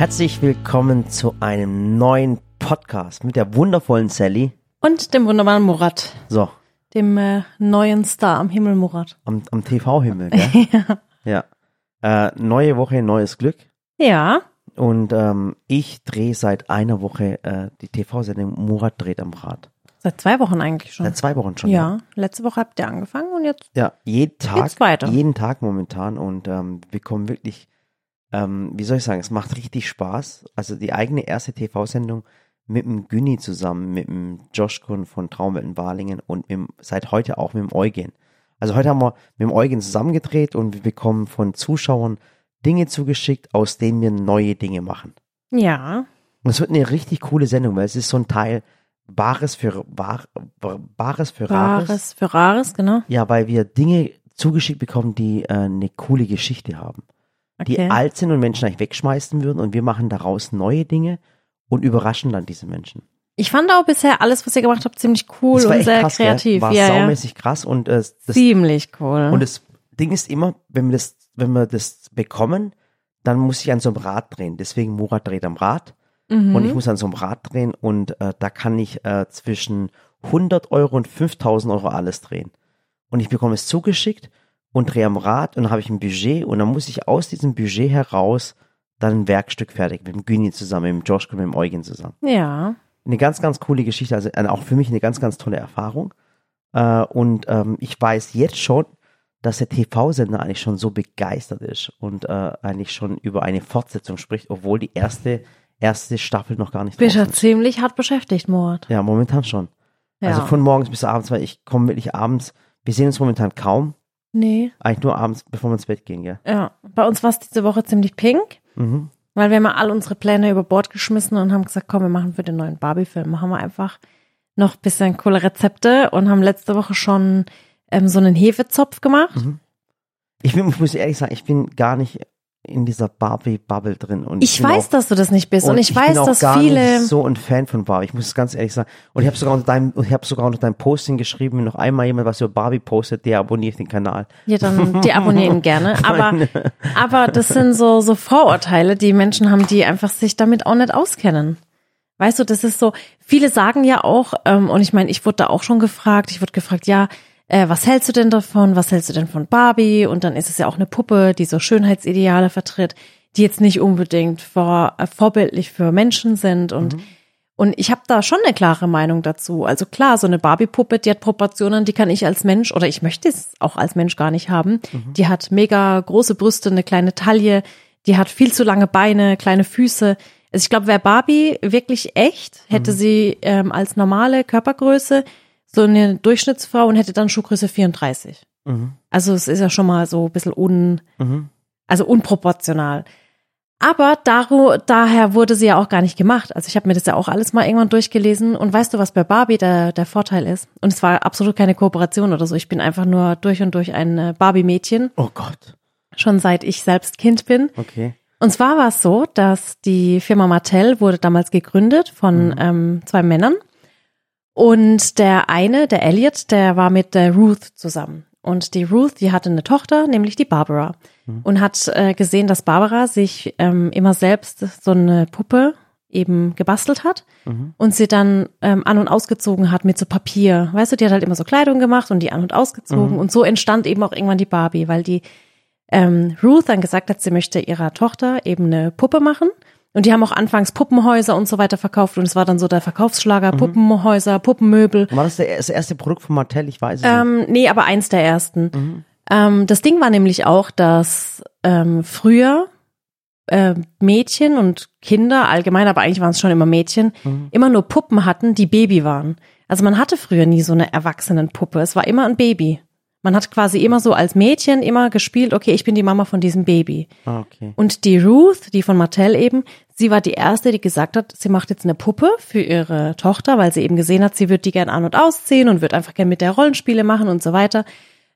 Herzlich willkommen zu einem neuen Podcast mit der wundervollen Sally. Und dem wunderbaren Murat, So, dem äh, neuen Star am Himmel Murat. am, am TV-Himmel, gell? Ja. ja. Äh, neue Woche, neues Glück. Ja, Und ähm, ich drehe seit einer Woche äh, die TV-Sendung Murat dreht am Rad. seit zwei Wochen eigentlich schon. Seit zwei Wochen schon. ja, letzte Woche habt ihr angefangen und jetzt. Ja, jeden Tag, Geht's weiter. jeden Tag momentan und ähm, wir bekommen wirklich, ähm, wie soll ich sagen, es macht richtig Spaß. Also die eigene erste TV-Sendung mit dem Günni zusammen, mit dem Josh Kuhn von Traumwelt in Balingen und mit, seit heute auch mit dem Eugen. Also heute haben wir mit dem Eugen zusammengedreht und wir bekommen von Zuschauern Dinge zugeschickt, aus denen wir neue Dinge machen. Ja, Und es wird eine richtig coole Sendung, weil es ist so ein Teil Bares für Bar, Bares für Rares. Rares für Rares, genau. Ja, weil wir Dinge zugeschickt bekommen, die äh, eine coole Geschichte haben. Die Okay. alt sind und Menschen eigentlich wegschmeißen würden und wir machen daraus neue Dinge und überraschen dann diese Menschen. Ich fand auch bisher alles, was ihr gemacht habt, ziemlich cool und sehr krass, kreativ. War ja, ja. saumäßig krass und äh, das, Ziemlich cool. und das Ding ist immer, wenn wir das, wenn wir das bekommen, dann muss ich an so einem Rad drehen. Deswegen Murat dreht am Rad mhm. und ich muss an so einem Rad drehen und äh, da kann ich äh, zwischen 100 Euro und 5000 Euro alles drehen. Und ich bekomme es zugeschickt und drehe am Rad und dann habe ich ein Budget und dann muss ich aus diesem Budget heraus dann ein Werkstück fertig mit dem Güni zusammen, mit dem Josh und mit dem Eugen zusammen. ja. Eine ganz, ganz coole Geschichte, also äh, auch für mich eine ganz, ganz tolle Erfahrung. Äh, und ähm, ich weiß jetzt schon, dass der TV-Sender eigentlich schon so begeistert ist und äh, eigentlich schon über eine Fortsetzung spricht, obwohl die erste, erste Staffel noch gar nicht Bist ja ziemlich hart beschäftigt, Murat. Ja, momentan schon. Ja. Also von morgens bis abends, weil ich komme wirklich abends, wir sehen uns momentan kaum, nee. eigentlich nur abends, bevor wir ins Bett gehen, gell? Ja. Bei uns war es diese Woche ziemlich pink. Mhm. Weil wir haben ja all unsere Pläne über Bord geschmissen und haben gesagt, komm, wir machen für den neuen Barbie-Film, machen wir einfach noch ein bisschen coole Rezepte und haben letzte Woche schon ähm, so einen Hefezopf gemacht. Ich, bin, ich muss ehrlich sagen, ich bin gar nicht in dieser Barbie-Bubble drin. Und Ich bin weiß, auch, dass du das nicht bist und, ich, weiß, bin auch dass gar viele. nicht so ein Fan von Barbie. Ich muss es ganz ehrlich sagen. Und ich habe sogar unter deinem, ich habe sogar unter deinem Posting geschrieben, wenn noch einmal jemand was über Barbie postet, der abonniert den Kanal. Ja, dann die abonnieren gerne. Aber, aber das sind so, so Vorurteile, die Menschen haben, die einfach sich damit auch nicht auskennen. Weißt du, das ist so, viele sagen ja auch, ähm, und ich meine, ich wurde da auch schon gefragt, ich wurde gefragt, ja, äh, was hältst du denn davon? Was hältst du denn von Barbie? Und dann ist es ja auch eine Puppe, die so Schönheitsideale vertritt, die jetzt nicht unbedingt vor, äh, vorbildlich für Menschen sind und und ich habe da schon eine klare Meinung dazu. Also klar, so eine Barbie-Puppe, die hat Proportionen, die kann ich als Mensch oder ich möchte es auch als Mensch gar nicht haben. Die hat mega große Brüste, eine kleine Taille, die hat viel zu lange Beine, kleine Füße. Also ich glaube, wäre Barbie wirklich echt, hätte sie ähm, als normale Körpergröße so eine Durchschnittsfrau und hätte dann Schuhgröße 34. Mhm. Also es ist ja schon mal so ein bisschen un, Mhm. also unproportional. Aber daru, daher wurde sie ja auch gar nicht gemacht. Also ich habe mir das ja auch alles mal irgendwann durchgelesen. Und weißt du, was bei Barbie der, der Vorteil ist? Und es war absolut keine Kooperation oder so. Ich bin einfach nur durch und durch ein äh, Barbie-Mädchen, Oh Gott. schon seit ich selbst Kind bin. Okay. Und zwar war es so, dass die Firma Mattel wurde damals gegründet von ähm, zwei Männern. Und der eine, der Elliot, der war mit der Ruth zusammen. Und die Ruth, die hatte eine Tochter, nämlich die Barbara. Und hat äh, gesehen, dass Barbara sich ähm, immer selbst so eine Puppe eben gebastelt hat und sie dann ähm, an- und ausgezogen hat mit so Papier. Weißt du, die hat halt immer so Kleidung gemacht und die an- und ausgezogen. Und so entstand eben auch irgendwann die Barbie, weil die ähm, Ruth dann gesagt hat, sie möchte ihrer Tochter eben eine Puppe machen. Und die haben auch anfangs Puppenhäuser und so weiter verkauft. Und es war dann so der Verkaufsschlager, Puppenhäuser, Puppenmöbel. War das das erste Produkt von Mattel? Ich weiß es nicht. Ähm, nee, aber eins der ersten. Ähm, das Ding war nämlich auch, dass ähm, früher äh, Mädchen und Kinder allgemein, aber eigentlich waren es schon immer Mädchen, immer nur Puppen hatten, die Baby waren. Also man hatte früher nie so eine Erwachsenenpuppe. Es war immer ein Baby. Man hat quasi immer so als Mädchen immer gespielt, okay, ich bin die Mama von diesem Baby. Ah, okay. Und die Ruth, die von Mattel eben, sie war die erste, die gesagt hat, sie macht jetzt eine Puppe für ihre Tochter, weil sie eben gesehen hat, sie wird die gern an- und ausziehen und wird einfach gern mit der Rollenspiele machen und so weiter.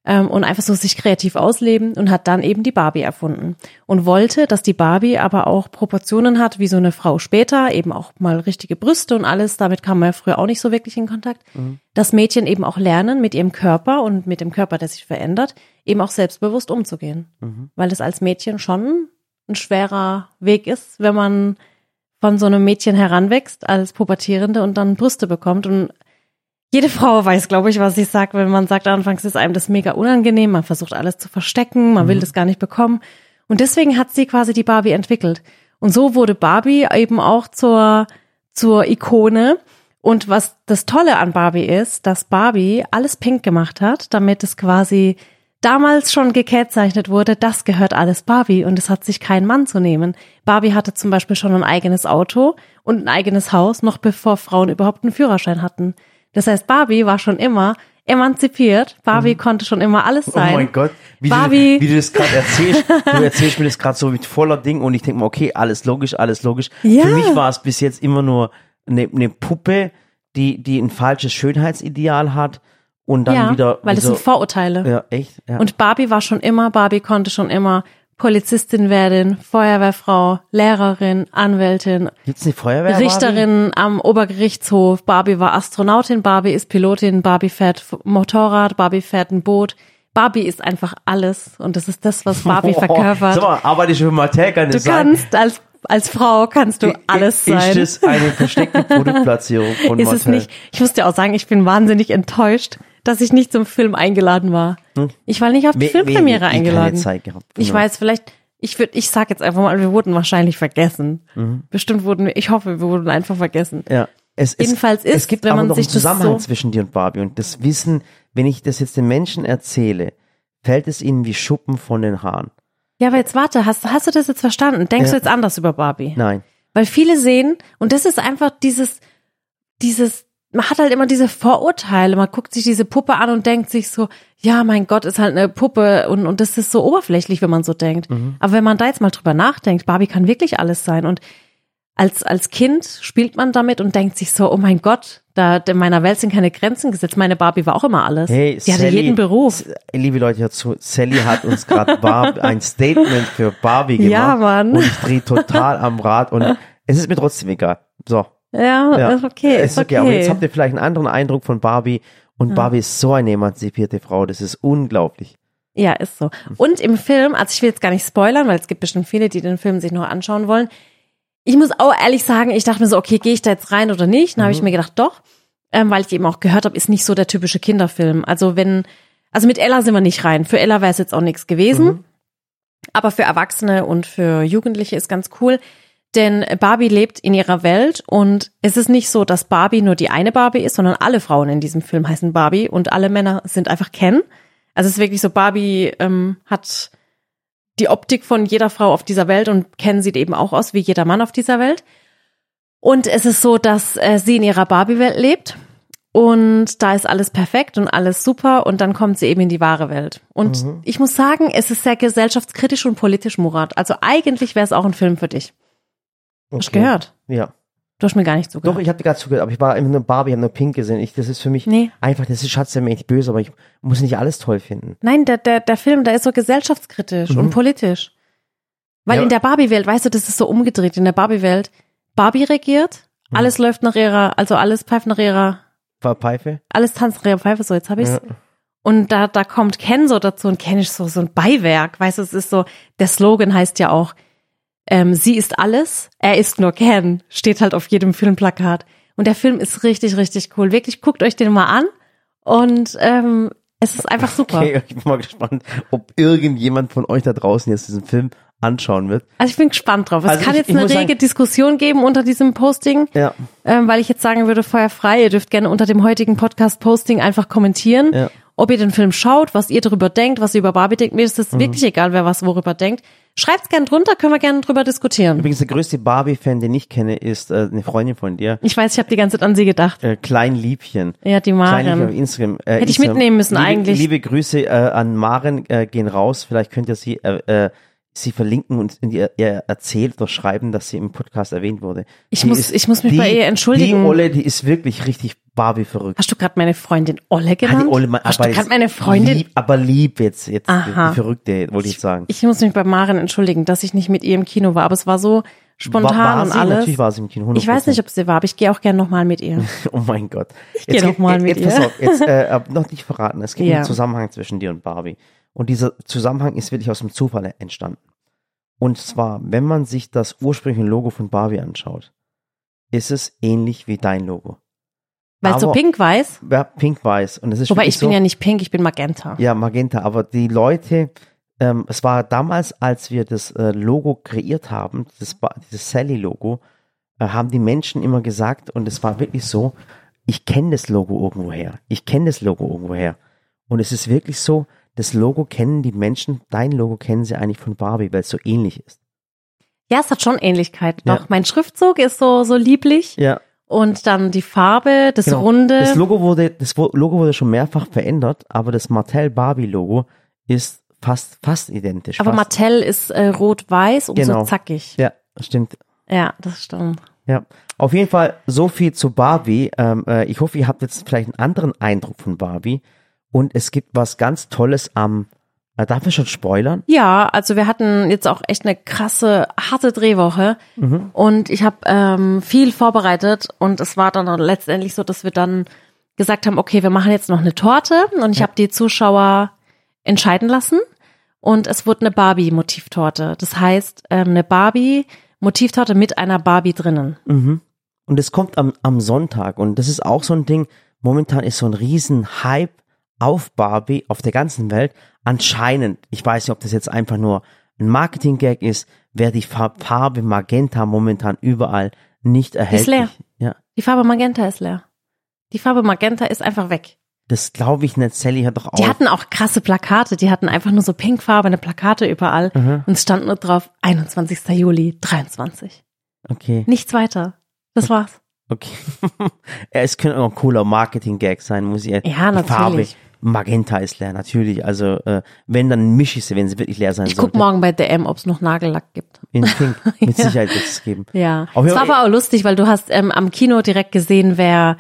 Ähm, und einfach so sich kreativ ausleben und hat dann eben die Barbie erfunden und wollte, dass die Barbie aber auch Proportionen hat wie so eine Frau später, eben auch mal richtige Brüste und alles. Damit kam man ja früher auch nicht so wirklich in Kontakt. Dass Mädchen eben auch lernen, mit ihrem Körper und mit dem Körper, der sich verändert, eben auch selbstbewusst umzugehen. Weil es als Mädchen schon ein schwerer Weg ist, wenn man von so einem Mädchen heranwächst als Pubertierende und dann Brüste bekommt. Und jede Frau weiß, glaube ich, was ich sage, wenn man sagt, anfangs ist einem das mega unangenehm, man versucht alles zu verstecken, man mhm. will das gar nicht bekommen. Und deswegen hat sie quasi die Barbie entwickelt. Und so wurde Barbie eben auch zur, zur Ikone. Und was das Tolle an Barbie ist, dass Barbie alles pink gemacht hat, damit es quasi damals schon gekennzeichnet wurde, das gehört alles Barbie und es hat sich kein Mann zu nehmen. Barbie hatte zum Beispiel schon ein eigenes Auto und ein eigenes Haus, noch bevor Frauen überhaupt einen Führerschein hatten. Das heißt, Barbie war schon immer emanzipiert. Barbie mhm. konnte schon immer alles sein. Oh mein Gott, wie, Barbie. Du, wie du das gerade erzählst. du erzählst mir das gerade so mit voller Ding und ich denke mir, okay, alles logisch, alles logisch. Ja. Für mich war es bis jetzt immer nur eine, eine Puppe, die, die ein falsches Schönheitsideal hat und dann ja, wieder. Weil das sind Vorurteile. Ja, echt. Ja. Und Barbie war schon immer, Barbie konnte schon immer Polizistin werden, Feuerwehrfrau, Lehrerin, Anwältin, Gibt's eine Feuerwehr, Richterin Barbie? am Obergerichtshof. Barbie war Astronautin, Barbie ist Pilotin, Barbie fährt Motorrad, Barbie fährt ein Boot. Barbie ist einfach alles und das ist das, was Barbie oh, verkörpert. Sag mal, arbeite ich für Mattel kann Du kannst als als Frau kannst du alles sein. Ist das eine versteckte Produktplatzierung von Ist es nicht? Ich muss dir auch sagen, ich bin wahnsinnig enttäuscht, dass ich nicht zum Film eingeladen war. Hm? Ich war nicht auf die we Filmpremiere eingeladen. Zeit gehabt. Ich ja. weiß, vielleicht, ich würde, ich sag jetzt einfach mal, wir wurden wahrscheinlich vergessen. Mhm. Bestimmt wurden wir, ich hoffe, wir wurden einfach vergessen. Ja. Es, Jedenfalls ist, es gibt wenn man sich einen Zusammenhang so zwischen dir und Barbie und das Wissen, wenn ich das jetzt den Menschen erzähle, fällt es ihnen wie Schuppen von den Haaren. Ja, aber jetzt warte, hast, hast du das jetzt verstanden? Denkst ja. du jetzt anders über Barbie? Nein. Weil viele sehen, und das ist einfach dieses, dieses, man hat halt immer diese Vorurteile. Man guckt sich diese Puppe an und denkt sich so, ja, mein Gott, ist halt eine Puppe und, und das ist so oberflächlich, wenn man so denkt. Mhm. Aber wenn man da jetzt mal drüber nachdenkt, Barbie kann wirklich alles sein. Und als, als Kind spielt man damit und denkt sich so, oh mein Gott, da in meiner Welt sind keine Grenzen gesetzt. Meine Barbie war auch immer alles. Hey, Die Sally, hatte jeden Beruf. Liebe Leute, dazu, Sally hat uns gerade ein Statement für Barbie gemacht. Ja, Mann. Und ich drehe total am Rad und es ist mir trotzdem egal. So. Ja, ja. ist okay. Ist okay. okay. Aber jetzt habt ihr vielleicht einen anderen Eindruck von Barbie und ja. Barbie ist so eine emanzipierte Frau. Das ist unglaublich. Ja, ist so. Und im Film, also ich will jetzt gar nicht spoilern, weil es gibt bestimmt viele, die den Film sich noch anschauen wollen ich muss auch ehrlich sagen, ich dachte mir so, okay, gehe ich da jetzt rein oder nicht? Dann mhm. habe ich mir gedacht, doch, ähm, weil ich eben auch gehört habe, ist nicht so der typische Kinderfilm. Also wenn, also mit Ella sind wir nicht rein. Für Ella wäre es jetzt auch nichts gewesen. Mhm. Aber für Erwachsene und für Jugendliche ist ganz cool. Denn Barbie lebt in ihrer Welt und es ist nicht so, dass Barbie nur die eine Barbie ist, sondern alle Frauen in diesem Film heißen Barbie und alle Männer sind einfach Ken. Also es ist wirklich so, Barbie ähm, hat die Optik von jeder Frau auf dieser Welt und Ken sieht eben auch aus wie jeder Mann auf dieser Welt. Und es ist so, dass äh, sie in ihrer Barbie-Welt lebt und da ist alles perfekt und alles super und dann kommt sie eben in die wahre Welt. Und mhm. ich muss sagen, es ist sehr gesellschaftskritisch und politisch, Murat. Also eigentlich wäre es auch ein Film für dich. Okay. Hast du gehört? Ja. Du hast mir gar nicht zugehört. Doch, ich habe dir gerade zugehört, aber ich war immer nur Barbie, habe nur Pink gesehen. Ich, das ist für mich nee. einfach, das ist Schatz, der echt böse, aber ich muss nicht alles toll finden. Nein, der, der, der Film, der ist so gesellschaftskritisch mhm. und politisch. Weil ja. in der Barbie-Welt, weißt du, das ist so umgedreht. In der Barbie-Welt, Barbie regiert, mhm. alles läuft nach ihrer, also alles pfeift nach ihrer Pfeife. Alles tanzt nach ihrer Pfeife, so jetzt habe ich's. Ja. Und da, da kommt Ken so dazu und Ken ist so, so ein Beiwerk. Weißt du, es ist so, der Slogan heißt ja auch, ähm, sie ist alles, er ist nur Ken, steht halt auf jedem Filmplakat. Und der Film ist richtig, richtig cool. Wirklich, guckt euch den mal an. Und ähm, es ist einfach super. Okay, ich bin mal gespannt, ob irgendjemand von euch da draußen jetzt diesen Film anschauen wird. Also ich bin gespannt drauf. Es also kann ich, jetzt ich eine rege sagen, Diskussion geben unter diesem Posting, ja. ähm, weil ich jetzt sagen würde, Feuer frei. Ihr dürft gerne unter dem heutigen Podcast-Posting einfach kommentieren, ja. Ob ihr den Film schaut, was ihr darüber denkt, was ihr über Barbie denkt. Mir ist es mhm. wirklich egal, wer was worüber denkt. Schreibt's gern drunter, können wir gerne drüber diskutieren. Übrigens, der größte Barbie-Fan, den ich kenne, ist äh, eine Freundin von dir. Ich weiß, ich habe die ganze Zeit an sie gedacht. Äh, Kleinliebchen. Ja, die Maren. Kleinliebchen auf Instagram. Äh, Hätte ich Instagram. mitnehmen müssen liebe, eigentlich. Liebe Grüße äh, an Maren äh, gehen raus. Vielleicht könnt ihr sie äh, äh, sie verlinken und ihr, ihr erzählt oder schreiben, dass sie im Podcast erwähnt wurde. Ich die muss, ist, ich muss mich die, bei ihr entschuldigen. Die Olle, die ist wirklich richtig Barbie verrückt. Hast du gerade meine Freundin Olle genannt? Olle, Hast du gerade meine Freundin? Lieb, aber lieb jetzt, jetzt Aha. die Verrückte, wollte ich sagen. Ich, ich muss mich bei Maren entschuldigen, dass ich nicht mit ihr im Kino war, aber es war so spontan war, war und sie? alles. Natürlich war sie im Kino. 100%. Ich weiß nicht, ob sie war, aber ich gehe auch gerne nochmal mit ihr. oh mein Gott. Ich gehe nochmal mit jetzt, ihr. Jetzt äh, noch nicht verraten. Es gibt ja. einen Zusammenhang zwischen dir und Barbie. Und dieser Zusammenhang ist wirklich aus dem Zufall entstanden. Und zwar, wenn man sich das ursprüngliche Logo von Barbie anschaut, ist es ähnlich wie dein Logo. Weil so pink-weiß. Ja, pink-weiß. Und es ist Wobei ich bin so, ja nicht pink, ich bin magenta. Ja, Magenta, aber die Leute, ähm, es war damals, als wir das äh, Logo kreiert haben, das, dieses Sally-Logo, äh, haben die Menschen immer gesagt, und es war wirklich so, ich kenne das Logo irgendwoher. Ich kenne das Logo irgendwoher. Und es ist wirklich so, das Logo kennen die Menschen, dein Logo kennen sie eigentlich von Barbie, weil es so ähnlich ist. Ja, es hat schon Ähnlichkeit. Ja. Doch, mein Schriftzug ist so, so lieblich. Ja, Und dann die Farbe, das genau. Runde. Das Logo wurde, das Logo wurde schon mehrfach verändert, aber das Mattel Barbie Logo ist fast, fast identisch. aber fast. Mattel ist äh, rot-weiß und Genau. so zackig. Ja, stimmt. Ja, das stimmt. Ja, auf jeden Fall so viel zu Barbie. Ähm, äh, ich hoffe, ihr habt jetzt vielleicht einen anderen Eindruck von Barbie. Und es gibt was ganz Tolles am, darf ich schon spoilern? Ja, also wir hatten jetzt auch echt eine krasse, harte Drehwoche Mhm. und ich habe ähm, viel vorbereitet und es war dann letztendlich so, dass wir dann gesagt haben, okay, wir machen jetzt noch eine Torte und ich habe die Zuschauer entscheiden lassen und es wurde eine Barbie-Motivtorte. Das heißt, ähm, eine Barbie-Motivtorte mit einer Barbie drinnen. Und es kommt am, am Sonntag. Und das ist auch so ein Ding. Momentan ist so ein riesen Hype auf Barbie auf der ganzen Welt. Anscheinend, ich weiß nicht, ob das jetzt einfach nur ein Marketing-Gag ist, wäre die Farb- Farbe Magenta momentan überall nicht erhältlich. leer. Ja, Die Farbe Magenta ist leer. Die Farbe Magenta ist einfach weg. das glaube ich nicht. Sally hat doch auch. Die hatten auch krasse Plakate, die hatten einfach nur so pinkfarbene Plakate überall und es stand nur drauf 21. Juli 23. okay. Nichts weiter. Das war's. Okay. es könnte auch ein cooler Marketing-Gag sein, muss ich Ja, Die Farbe natürlich. Magenta ist leer, natürlich. Also, äh, wenn, dann mische ich sie, wenn sie wirklich leer sein Ich guck sollte. morgen bei DM, ob es noch Nagellack gibt. In Pink. Mit Ja. Sicherheit wird es geben. Ja. Auf Es war aber auch lustig, weil du hast ähm, am Kino direkt gesehen, wer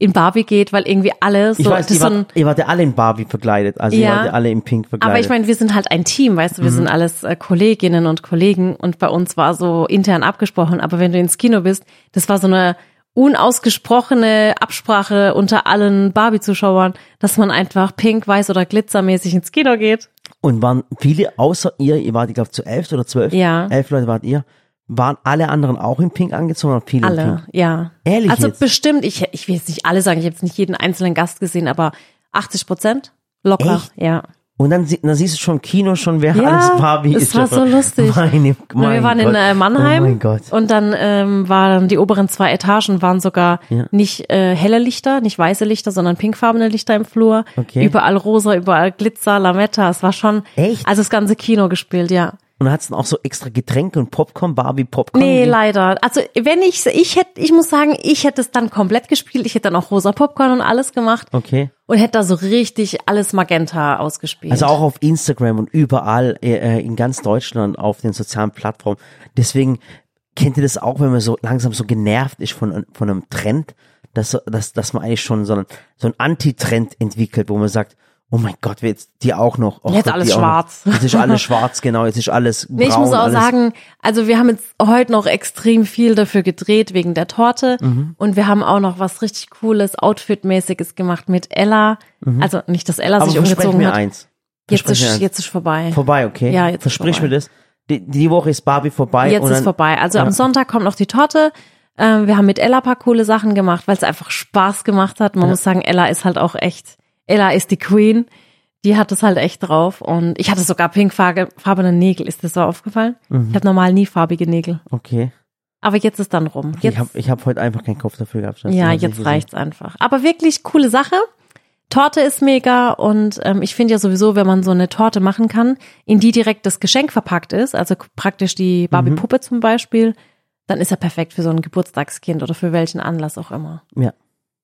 in Barbie geht, weil irgendwie alle so, Ich weiß, ihr so wart, ihr wart ja alle in Barbie verkleidet. Also, ihr Ja. wart ja alle in Pink verkleidet. aber ich meine, wir sind halt ein Team, weißt du, wir Mhm. sind alles äh, Kolleginnen und Kollegen und bei uns war so intern abgesprochen, aber wenn du ins Kino bist, das war so eine unausgesprochene Absprache unter allen Barbie-Zuschauern, dass man einfach pink, weiß oder glitzermäßig ins Kino geht. Und waren viele außer ihr, ihr wart, ich glaube, zu elf oder zwölf, Ja. elf Leute wart ihr, waren alle anderen auch in Pink angezogen oder viele in Alle, Pink? ja. Ehrlich Also jetzt? bestimmt, ich, ich will jetzt nicht alle sagen, ich habe jetzt nicht jeden einzelnen Gast gesehen, aber 80 Prozent locker, Echt? ja. Und dann, dann siehst du schon im Kino schon, wer Ja, alles Barbie es ist. war so lustig. Meine, mein wir waren in Gott. äh, Mannheim Oh mein Gott. und dann ähm, waren die oberen zwei Etagen waren sogar Ja. nicht äh, helle Lichter, nicht weiße Lichter, sondern pinkfarbene Lichter im Flur. Okay. Überall rosa, überall Glitzer, Lametta. Es war schon Echt? also das ganze Kino gespielt, ja. Und dann hat's dann auch so extra Getränke und Popcorn, Barbie Popcorn. Nee, leider. Also wenn ich ich hätte, ich muss sagen, ich hätte es dann komplett gespielt. Ich hätte dann auch rosa Popcorn und alles gemacht Okay. Und hätte da so richtig alles Magenta ausgespielt. Also auch auf Instagram und überall äh, in ganz Deutschland auf den sozialen Plattformen. Deswegen kennt ihr das auch, wenn man so langsam so genervt ist von, von einem Trend, dass, dass, dass man eigentlich schon so ein, so ein Anti-Trend entwickelt, wo man sagt, oh mein Gott, jetzt die auch noch. Oh Jetzt Gott, alles schwarz. Jetzt ist alles schwarz, genau, jetzt ist alles braun. Nee, ich muss auch alles, sagen, also wir haben jetzt heute noch extrem viel dafür gedreht wegen der Torte Mhm. und wir haben auch noch was richtig cooles, Outfit-mäßiges gemacht mit Ella. Also nicht, dass Ella Mhm. Aber sich umgezogen mir hat. eins. Jetzt Versprech ist, eins. jetzt ist vorbei. vorbei, okay? Ja, jetzt ist Versprich mir das. Die, die Woche ist Barbie vorbei. Jetzt ist vorbei. Also Ja. am Sonntag kommt noch die Torte. Ähm, wir haben mit Ella paar coole Sachen gemacht, weil es einfach Spaß gemacht hat. Man muss sagen, Ella ist halt auch echt, Ella ist die Queen. Die hat es halt echt drauf. Und ich hatte sogar pinkfarbene Nägel. Ist das so aufgefallen? Mhm. Ich habe normal nie farbige Nägel. Okay. Aber jetzt ist dann rum. Jetzt, Ich habe ich hab heute einfach keinen Kopf dafür gehabt. Ja, Das jetzt reicht's einfach. Aber wirklich coole Sache. Torte ist mega und ähm, ich finde ja sowieso, wenn man so eine Torte machen kann, in die direkt das Geschenk verpackt ist, also praktisch die Barbie-Puppe zum Beispiel, dann ist er perfekt für so ein Geburtstagskind oder für welchen Anlass auch immer. Ja.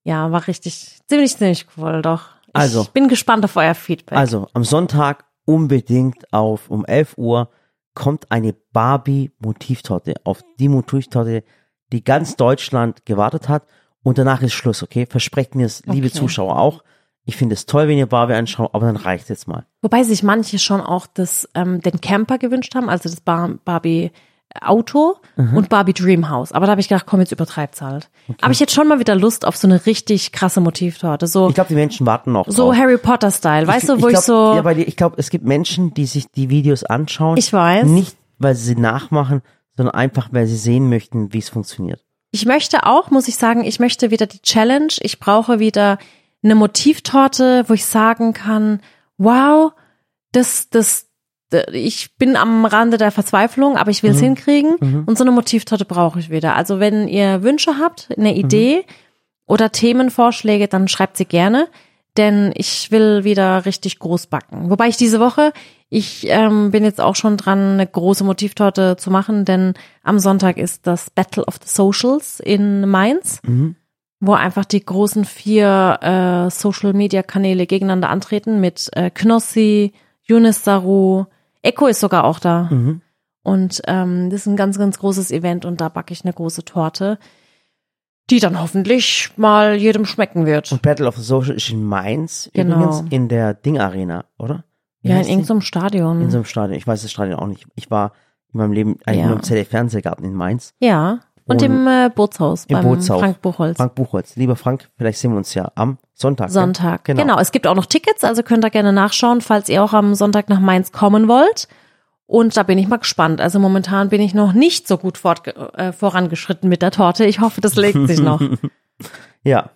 Ja, war richtig, ziemlich, ziemlich cool, doch. Ich Also. bin gespannt auf euer Feedback. Also am Sonntag unbedingt auf um 11 Uhr kommt eine Barbie Motivtorte auf die Motivtorte, die ganz Deutschland gewartet hat und danach ist Schluss, okay? Versprecht mir es, liebe Okay. Zuschauer auch. Ich finde es toll, wenn ihr Barbie anschaut, aber dann reicht jetzt mal. Wobei sich manche schon auch das, ähm, den Camper gewünscht haben, also das Bar Barbie Auto und Barbie Dreamhouse. Aber da habe ich gedacht, komm, jetzt übertreibt's halt. Aber ich hätte schon mal wieder Lust auf so eine richtig krasse Motivtorte. So, Ich glaube, die Menschen warten noch. so drauf. Harry Potter Style. Weißt du, wo ich, glaub, so, Ja, weil ich glaube, es gibt Menschen, die sich die Videos anschauen. Ich weiß. Nicht weil sie sie nachmachen, sondern einfach, weil sie sehen möchten, wie es funktioniert. Ich möchte auch, muss ich sagen, ich möchte wieder die Challenge. Ich brauche wieder eine Motivtorte, wo ich sagen kann, wow, das, das, ich bin am Rande der Verzweiflung, aber ich will es mhm. hinkriegen. Mhm. Und so eine Motivtorte brauche ich wieder. Also wenn ihr Wünsche habt, eine mhm. Idee oder Themenvorschläge, dann schreibt sie gerne. Denn ich will wieder richtig groß backen. Wobei ich diese Woche, ich ähm, bin jetzt auch schon dran, eine große Motivtorte zu machen, denn am Sonntag ist das Battle of the Socials in Mainz. Mhm wo einfach die großen vier äh, Social Media Kanäle gegeneinander antreten mit äh, Knossi, Yunus Saru, Echo ist sogar auch da. Mhm. Und ähm, das ist ein ganz, ganz großes Event und da backe ich eine große Torte, die dann hoffentlich mal jedem schmecken wird. Und Battle of the Social ist in Mainz genau. übrigens in der Ding Arena, oder? Wie ja, in irgendeinem Stadion. In so einem Stadion. Ich weiß das Stadion auch nicht. Ich war in meinem Leben eigentlich ja. nur im ZDF-Fernsehgarten in Mainz. Ja. Und, und im äh, Bootshaus im beim Bootshaus. Frank Buchholz. Frank Buchholz. Lieber Frank, vielleicht sehen wir uns ja am Sonntag. Sonntag. Genau. genau. Es gibt auch noch Tickets, also könnt ihr gerne nachschauen, falls ihr auch am Sonntag nach Mainz kommen wollt. Und da bin ich mal gespannt. Also momentan bin ich noch nicht so gut fort, äh, vorangeschritten mit der Torte. Ich hoffe, das legt sich noch. ja.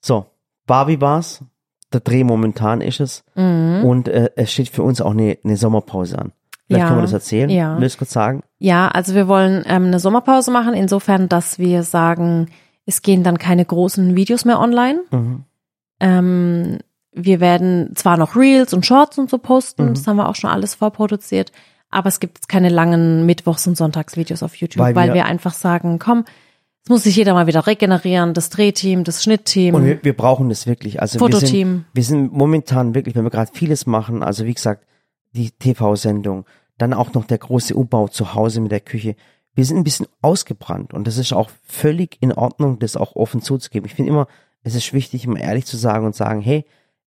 So. Barbie Bars. Der Dreh momentan ist es. Mhm. Und äh, es steht für uns auch eine, eine Sommerpause an. Vielleicht ja, können wir das erzählen. Ja. Willst du kurz sagen? Ja, also wir wollen ähm, eine Sommerpause machen, insofern, dass wir sagen, es gehen dann keine großen Videos mehr online. Mhm. Ähm, wir werden zwar noch Reels und Shorts und so posten, mhm. das haben wir auch schon alles vorproduziert, aber es gibt keine langen Mittwochs- und Sonntagsvideos auf YouTube, weil, weil wir, wir, einfach sagen, komm, es muss sich jeder mal wieder regenerieren, das Drehteam, das Schnittteam. Und wir, wir brauchen das wirklich. Also Fototeam. Wir sind, wir sind momentan wirklich, wenn wir gerade vieles machen, also wie gesagt, die TV-Sendung, dann auch noch der große Umbau zu Hause mit der Küche. Wir sind ein bisschen ausgebrannt und das ist auch völlig in Ordnung, das auch offen zuzugeben. Ich finde immer, es ist wichtig, immer ehrlich zu sagen und sagen, hey,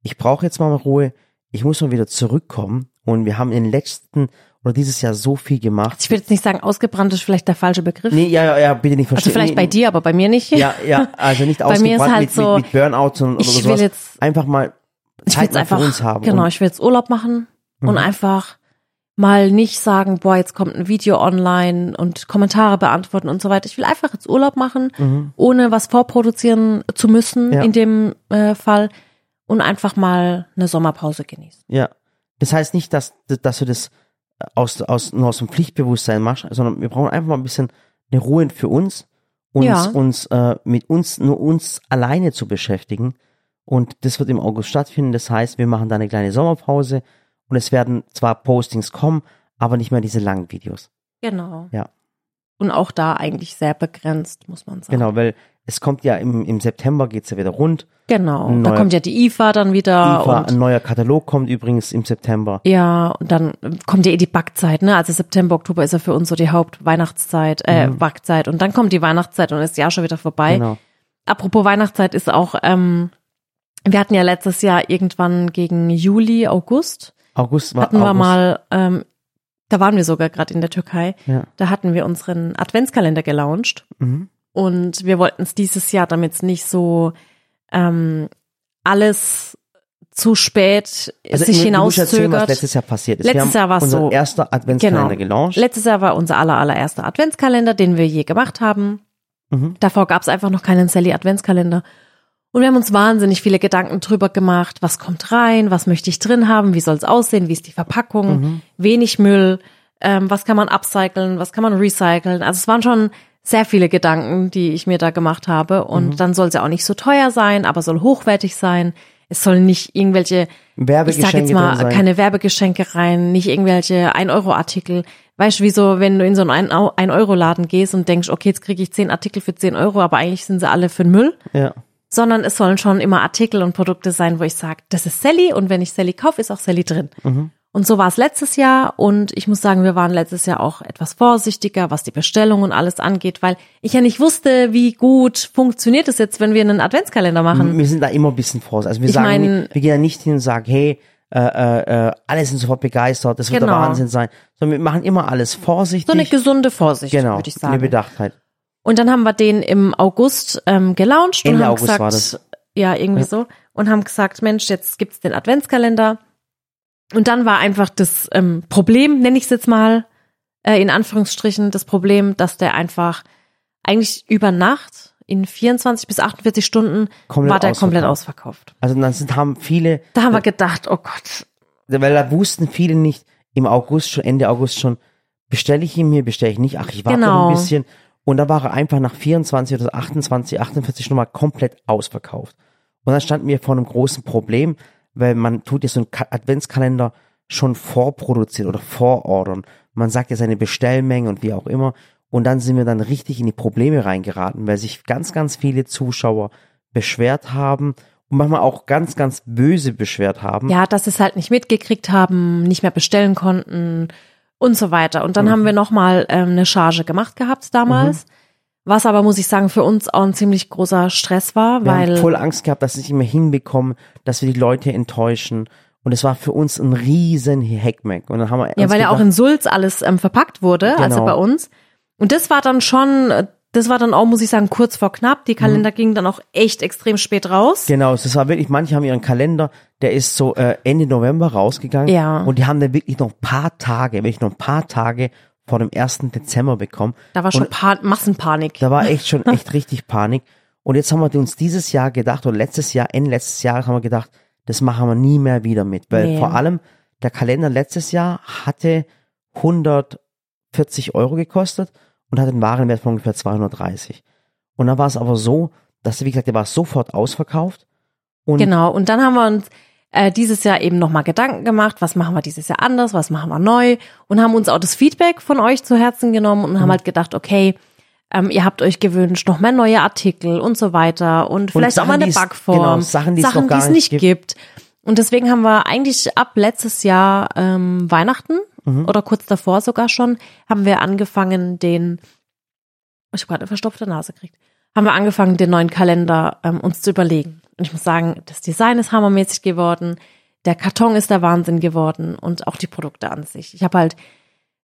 ich brauche jetzt mal Ruhe, ich muss mal wieder zurückkommen und wir haben in den letzten oder dieses Jahr so viel gemacht. Ich will jetzt nicht sagen, ausgebrannt ist vielleicht der falsche Begriff. Nee, ja, ja, ja bitte nicht verstehen. Also vielleicht bei dir, aber bei mir nicht. Ja, ja, also nicht ausgebrannt bei mir ist halt mit, so, mit, mit Burnout und, oder ich sowas. Will jetzt, einfach mal Zeit einfach, für uns haben. Genau, ich will jetzt Urlaub machen und mhm. einfach mal nicht sagen, boah, jetzt kommt ein Video online und Kommentare beantworten und so weiter. Ich will einfach jetzt Urlaub machen, mhm. ohne was vorproduzieren zu müssen ja. in dem äh, Fall und einfach mal eine Sommerpause genießen. Ja. Das heißt nicht, dass, dass du das aus, aus, nur aus dem Pflichtbewusstsein machst, sondern wir brauchen einfach mal ein bisschen eine Ruhe für uns, uns, ja. uns äh, mit uns, nur uns alleine zu beschäftigen. Und das wird im August stattfinden. Das heißt, wir machen da eine kleine Sommerpause und es werden zwar Postings kommen, aber nicht mehr diese langen Videos. Genau. Ja. Und auch da eigentlich sehr begrenzt, muss man sagen. Genau, weil es kommt ja im, im September geht's ja wieder rund. Genau. Neuer, da kommt ja die IFA dann wieder. IFA, ein neuer Katalog kommt übrigens im September. Ja, und dann kommt ja eh die Backzeit, ne? Also September, Oktober ist ja für uns so die Hauptweihnachtszeit, äh, mhm. Backzeit. Und dann kommt die Weihnachtszeit und ist ja schon wieder vorbei. Genau. Apropos Weihnachtszeit ist auch, ähm, wir hatten ja letztes Jahr irgendwann gegen Juli, August August war hatten wir mal, ähm, da waren wir sogar gerade in der Türkei. Ja. Da hatten wir unseren Adventskalender gelauncht mhm. und wir wollten es dieses Jahr, damit es nicht so ähm, alles zu spät also sich hinauszögert. was letztes Jahr passiert ist. Letztes Jahr war es so. erster Adventskalender genau. gelauncht. Letztes Jahr war unser aller, allererster Adventskalender, den wir je gemacht haben. Mhm. Davor gab es einfach noch keinen Sally Adventskalender. Und wir haben uns wahnsinnig viele Gedanken drüber gemacht, was kommt rein, was möchte ich drin haben, wie soll es aussehen, wie ist die Verpackung, mhm. wenig Müll, ähm, was kann man upcyclen, was kann man recyceln. Also es waren schon sehr viele Gedanken, die ich mir da gemacht habe. Und mhm. dann soll es ja auch nicht so teuer sein, aber soll hochwertig sein. Es sollen nicht irgendwelche, ich sag jetzt mal, keine Werbegeschenke rein, nicht irgendwelche 1-Euro-Artikel. Weißt du, wieso, wenn du in so einen 1-Euro-Laden gehst und denkst, okay, jetzt kriege ich 10 Artikel für 10 Euro, aber eigentlich sind sie alle für den Müll. Ja sondern es sollen schon immer Artikel und Produkte sein, wo ich sage, das ist Sally und wenn ich Sally kaufe, ist auch Sally drin. Mhm. Und so war es letztes Jahr und ich muss sagen, wir waren letztes Jahr auch etwas vorsichtiger, was die Bestellung und alles angeht, weil ich ja nicht wusste, wie gut funktioniert es jetzt, wenn wir einen Adventskalender machen. Wir sind da immer ein bisschen vorsichtig. Also wir ich sagen, mein, wir gehen ja nicht hin und sagen, hey, äh, äh, alle sind sofort begeistert, das wird genau. der Wahnsinn sein, sondern wir machen immer alles vorsichtig. So eine gesunde Vorsicht, genau, würde ich sagen. Eine Bedachtheit. Und dann haben wir den im August ähm, gelauncht Ende und haben August gesagt, war das. ja, irgendwie ja. so, und haben gesagt, Mensch, jetzt gibt's den Adventskalender. Und dann war einfach das ähm, Problem, nenne ich es jetzt mal, äh, in Anführungsstrichen das Problem, dass der einfach eigentlich über Nacht in 24 bis 48 Stunden Komplett war der ausverkauft. komplett ausverkauft. Also dann sind, haben viele, Da haben wir gedacht, oh Gott, weil da wussten viele nicht im August schon, Ende August schon, bestelle ich ihn mir, bestelle ich nicht, ach, ich warte Genau. noch ein bisschen. Und da war er einfach nach 24 oder 28, 48 Stunden mal komplett ausverkauft. Und dann standen wir vor einem großen Problem, weil man tut ja so einen Ka- Adventskalender schon vorproduzieren oder vorordern. Man sagt ja seine Bestellmenge und wie auch immer. Und dann sind wir dann richtig in die Probleme reingeraten, weil sich ganz, ganz viele Zuschauer beschwert haben und manchmal auch ganz, ganz böse beschwert haben. ja, dass sie es halt nicht mitgekriegt haben, nicht mehr bestellen konnten und so weiter. Und dann Mhm. haben wir nochmal ähm, eine Charge gemacht gehabt damals. Was aber, muss ich sagen, für uns auch ein ziemlich großer Stress war, Wir weil haben voll Angst gehabt, dass es nicht mehr hinbekommen, dass wir die Leute enttäuschen. Und es war für uns ein riesen Hackmack. Und dann haben wir Ja, weil ja auch gedacht, in Sulz alles ähm, verpackt wurde, also Genau. bei uns. Und das war dann schon, äh, das war dann auch, muss ich sagen, kurz vor knapp. Die Kalender gingen dann auch echt extrem spät raus. Genau, es war wirklich, manche haben ihren Kalender, der ist so äh, Ende November rausgegangen. Ja. Und die haben dann wirklich noch ein paar Tage, wirklich noch ein paar Tage vor dem 1. Dezember bekommen. Da war schon pa Massenpanik. da war echt schon echt richtig Panik. Und jetzt haben wir uns dieses Jahr gedacht, oder letztes Jahr, Ende letztes Jahres haben wir gedacht, das machen wir nie mehr wieder mit. Weil Nee. vor allem der Kalender letztes Jahr hatte 140 Euro gekostet und hatte einen Warenwert von ungefähr 230. Und dann war es aber so, dass, wie gesagt, der war sofort ausverkauft. Und Genau. Und dann haben wir uns äh, dieses Jahr eben nochmal Gedanken gemacht, was machen wir dieses Jahr anders, was machen wir neu und haben uns auch das Feedback von euch zu Herzen genommen und Mhm. haben halt gedacht, okay, ähm, ihr habt euch gewünscht, noch mehr neue Artikel und so weiter und vielleicht auch mal Sachen, eine Backform, genau, Sachen, die es gar nicht nicht gibt. Und deswegen haben wir eigentlich ab letztes Jahr ähm, Weihnachten Mhm. oder kurz davor sogar schon, haben wir angefangen, den, ich habe gerade eine verstopfte Nase gekriegt, haben wir angefangen, den neuen Kalender ähm, uns zu überlegen. Und ich muss sagen, das Design ist hammermäßig geworden, der Karton ist der Wahnsinn geworden und auch die Produkte an sich. Ich habe halt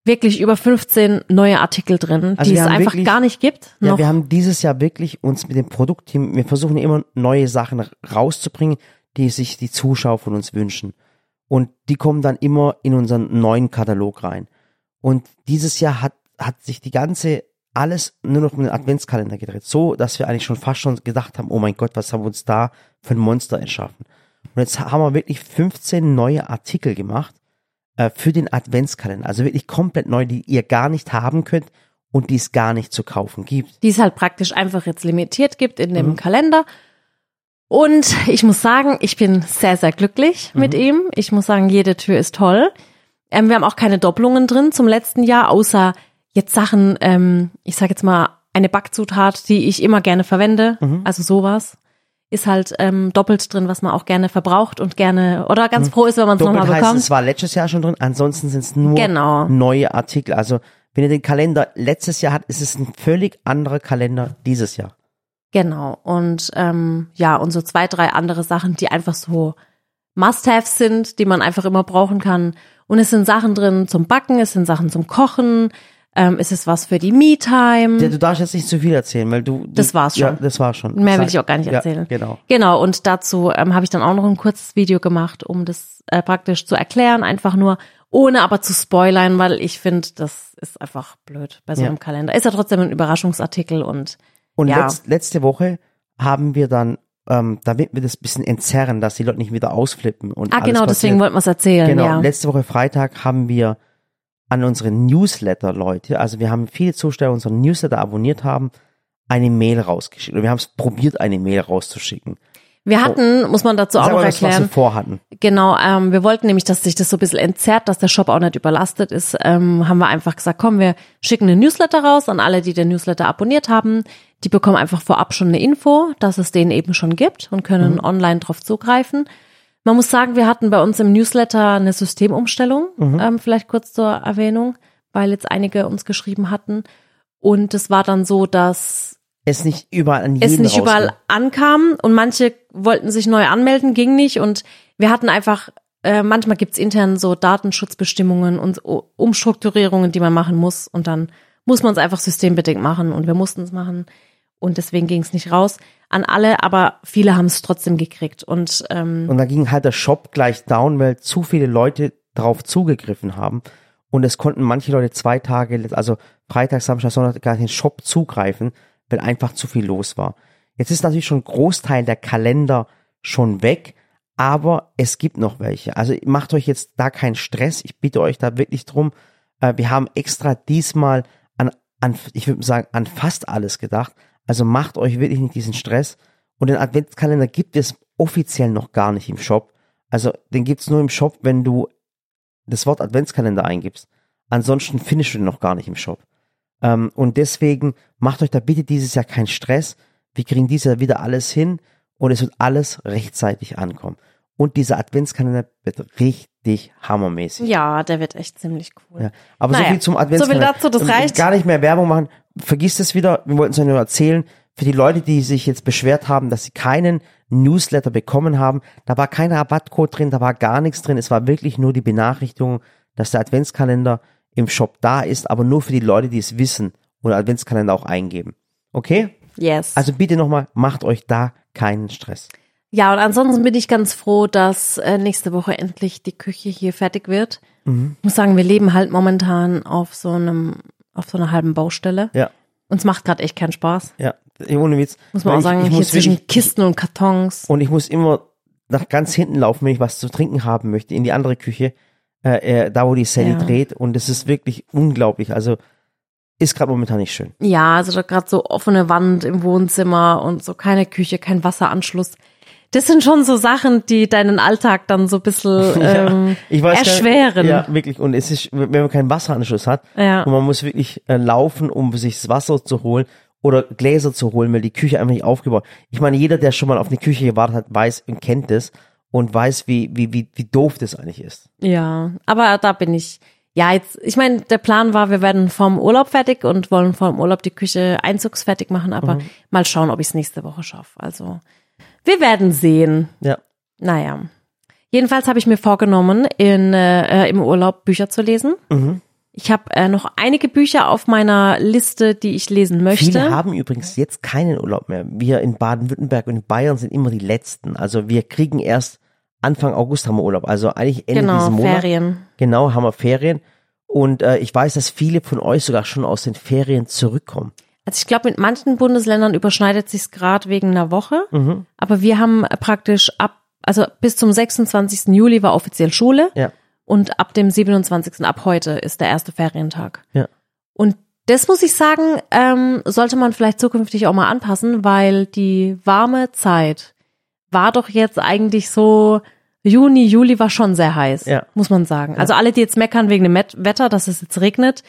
wirklich über 15 neue Artikel drin, Also die es einfach wirklich- gar nicht gibt. Ja, noch. wir haben dieses Jahr wirklich uns mit dem Produktteam, wir versuchen immer neue Sachen rauszubringen, die sich die Zuschauer von uns wünschen. Und die kommen dann immer in unseren neuen Katalog rein. Und dieses Jahr hat, hat sich die ganze, alles nur noch um den Adventskalender gedreht. So, dass wir eigentlich schon fast schon gedacht haben, oh mein Gott, was haben wir uns da für ein Monster erschaffen. Und jetzt haben wir wirklich 15 neue Artikel gemacht äh, für den Adventskalender. Also wirklich komplett neu, die ihr gar nicht haben könnt und die es gar nicht zu kaufen gibt. die es halt praktisch einfach jetzt limitiert gibt in Mhm. dem Kalender. Und ich muss sagen, ich bin sehr, sehr glücklich Mhm. mit ihm. Ich muss sagen, jede Tür ist toll. Ähm, wir haben auch keine Doppelungen drin zum letzten Jahr, außer jetzt Sachen, ähm, ich sage jetzt mal, eine Backzutat, die ich immer gerne verwende, Mhm. also sowas, ist halt ähm, doppelt drin, was man auch gerne verbraucht und gerne oder ganz froh ist, wenn man es Mhm. Nochmal heißt, bekommt. es war letztes Jahr schon drin, ansonsten sind es nur Genau. neue Artikel. Also wenn ihr den Kalender letztes Jahr habt, ist es ein völlig anderer Kalender dieses Jahr. Genau. Und ähm, ja, und so zwei, drei andere Sachen, die einfach so Must-Haves sind, die man einfach immer brauchen kann. Und es sind Sachen drin zum Backen, es sind Sachen zum Kochen, ähm, es ist was für die Me-Time. Ja, Du darfst jetzt nicht zu viel erzählen, weil du. du Das war's Ja, schon. das war schon. Mehr will ich auch gar nicht ja, erzählen. Genau. Genau, und dazu ähm, habe ich dann auch noch ein kurzes Video gemacht, um das äh, praktisch zu erklären, einfach nur, ohne aber zu spoilern, weil ich finde, das ist einfach blöd bei so Ja. einem Kalender. Ist ja trotzdem ein Überraschungsartikel und Und Ja. letz, letzte Woche haben wir dann, ähm, damit wir das bisschen entzerren, dass die Leute nicht wieder ausflippen. Und Ah, genau, deswegen passiert. wollten wir es erzählen, Genau, ja. letzte Woche Freitag haben wir an unsere Newsletter-Leute, also wir haben viele Zusteller unseren Newsletter abonniert haben, eine Mail rausgeschickt. Und wir haben es probiert, eine Mail rauszuschicken. Wir hatten, muss man dazu auch noch mal, was, was erklären, wir vorhatten. Genau, ähm, wir wollten nämlich, dass sich das so ein bisschen entzerrt, dass der Shop auch nicht überlastet ist. Ähm, haben wir einfach gesagt, komm, wir schicken einen Newsletter raus an alle, die den Newsletter abonniert haben. Die bekommen einfach vorab schon eine Info, dass es den eben schon gibt und können online drauf zugreifen. Man muss sagen, wir hatten bei uns im Newsletter eine Systemumstellung, ähm, vielleicht kurz zur Erwähnung, weil jetzt einige uns geschrieben hatten. Und es war dann so, dass Es nicht überall an jeden es nicht überall rausgeht. ankam und manche wollten sich neu anmelden, ging nicht und wir hatten einfach, äh, manchmal gibt's intern so Datenschutzbestimmungen und Umstrukturierungen, die man machen muss und dann muss man es einfach systembedingt machen und wir mussten es machen und deswegen ging es nicht raus an alle, aber viele haben es trotzdem gekriegt und ähm, Und da ging halt der Shop gleich down, weil zu viele Leute drauf zugegriffen haben. Und es konnten manche Leute zwei Tage, also Freitag, Samstag, Sonntag gar nicht in den Shop zugreifen, weil einfach zu viel los war. Jetzt ist natürlich schon ein Großteil der Kalender schon weg, aber es gibt noch welche. Also macht euch jetzt da keinen Stress. Ich bitte euch da wirklich drum. Äh, wir haben extra diesmal an, an ich würde sagen, an fast alles gedacht. Also macht euch wirklich nicht diesen Stress. Und den Adventskalender gibt es offiziell noch gar nicht im Shop. Also den gibt's nur im Shop, wenn du das Wort Adventskalender eingibst. Ansonsten findest du den noch gar nicht im Shop. Ähm, und deswegen macht euch da bitte dieses Jahr keinen Stress. Wir kriegen dieses Jahr wieder alles hin und es wird alles rechtzeitig ankommen. Und dieser Adventskalender wird richtig hammermäßig. Ja, der wird echt ziemlich cool. Ja, aber Naja, so viel zum so Adventskalender. viel dazu, das Ähm, reicht. Gar nicht mehr Werbung machen. Vergiss es wieder. Wir wollten es euch nur erzählen. Für die Leute, die sich jetzt beschwert haben, dass sie keinen Newsletter bekommen haben, da war kein Rabattcode drin, da war gar nichts drin. Es war wirklich nur die Benachrichtigung, dass der Adventskalender im Shop da ist, aber nur für die Leute, die es wissen und Adventskalender auch eingeben. Okay? Yes. Also bitte nochmal, macht euch da keinen Stress. Ja, und ansonsten bin ich ganz froh, dass äh, nächste Woche endlich die Küche hier fertig wird. Mhm. Ich muss sagen, wir leben halt momentan auf so einem, auf so einer halben Baustelle. Ja, Uns macht gerade echt keinen Spaß. ja, ohne Witz. Muss man auch ich- sagen, ich hier muss zwischen wirklich- Kisten und Kartons. Und ich muss immer nach ganz hinten laufen, wenn ich was zu trinken haben möchte, in die andere Küche, äh, da wo die Sally Ja. dreht. Und es ist wirklich unglaublich. Also ist gerade momentan nicht schön. Ja, also gerade so offene Wand im Wohnzimmer und so keine Küche, kein Wasseranschluss. Das sind schon so Sachen, die deinen Alltag dann so ein bisschen ähm, gar erschweren. Nicht, ja, wirklich. Und es ist, wenn man keinen Wasseranschluss hat Ja. und man muss wirklich äh, laufen, um sich das Wasser zu holen oder Gläser zu holen, weil die Küche einfach nicht aufgebaut. Ich meine, jeder, der schon mal auf eine Küche gewartet hat, weiß und kennt das und weiß, wie, wie, wie, wie doof das eigentlich ist. Ja, aber da bin ich. Ja, jetzt, ich meine, der Plan war, wir werden vom Urlaub fertig und wollen vom Urlaub die Küche einzugsfertig machen, aber mal schauen, ob ich es nächste Woche schaffe. Also, wir werden sehen. Ja. Naja. Jedenfalls habe ich mir vorgenommen, in, äh, im Urlaub Bücher zu lesen. Mhm. Ich habe äh, noch einige Bücher auf meiner Liste, die ich lesen möchte. Viele haben übrigens jetzt keinen Urlaub mehr. Wir in Baden-Württemberg und in Bayern sind immer die Letzten. Also wir kriegen erst Anfang August haben wir Urlaub. Also eigentlich Ende genau, diesen Monat. Ferien. Genau, haben wir Ferien. Und äh, ich weiß, dass viele von euch sogar schon aus den Ferien zurückkommen. Also ich glaube, mit manchen Bundesländern überschneidet sich's gerade wegen einer Woche. Mhm. Aber wir haben praktisch ab, also bis zum 26. Juli war offiziell Schule Ja. und ab dem 27. ab heute ist der erste Ferientag. Ja. Und das muss ich sagen, ähm, sollte man vielleicht zukünftig auch mal anpassen, weil die warme Zeit war doch jetzt eigentlich so, Juni, Juli war schon sehr heiß, Ja. muss man sagen. Also alle, die jetzt meckern wegen dem Wetter, dass es jetzt regnet,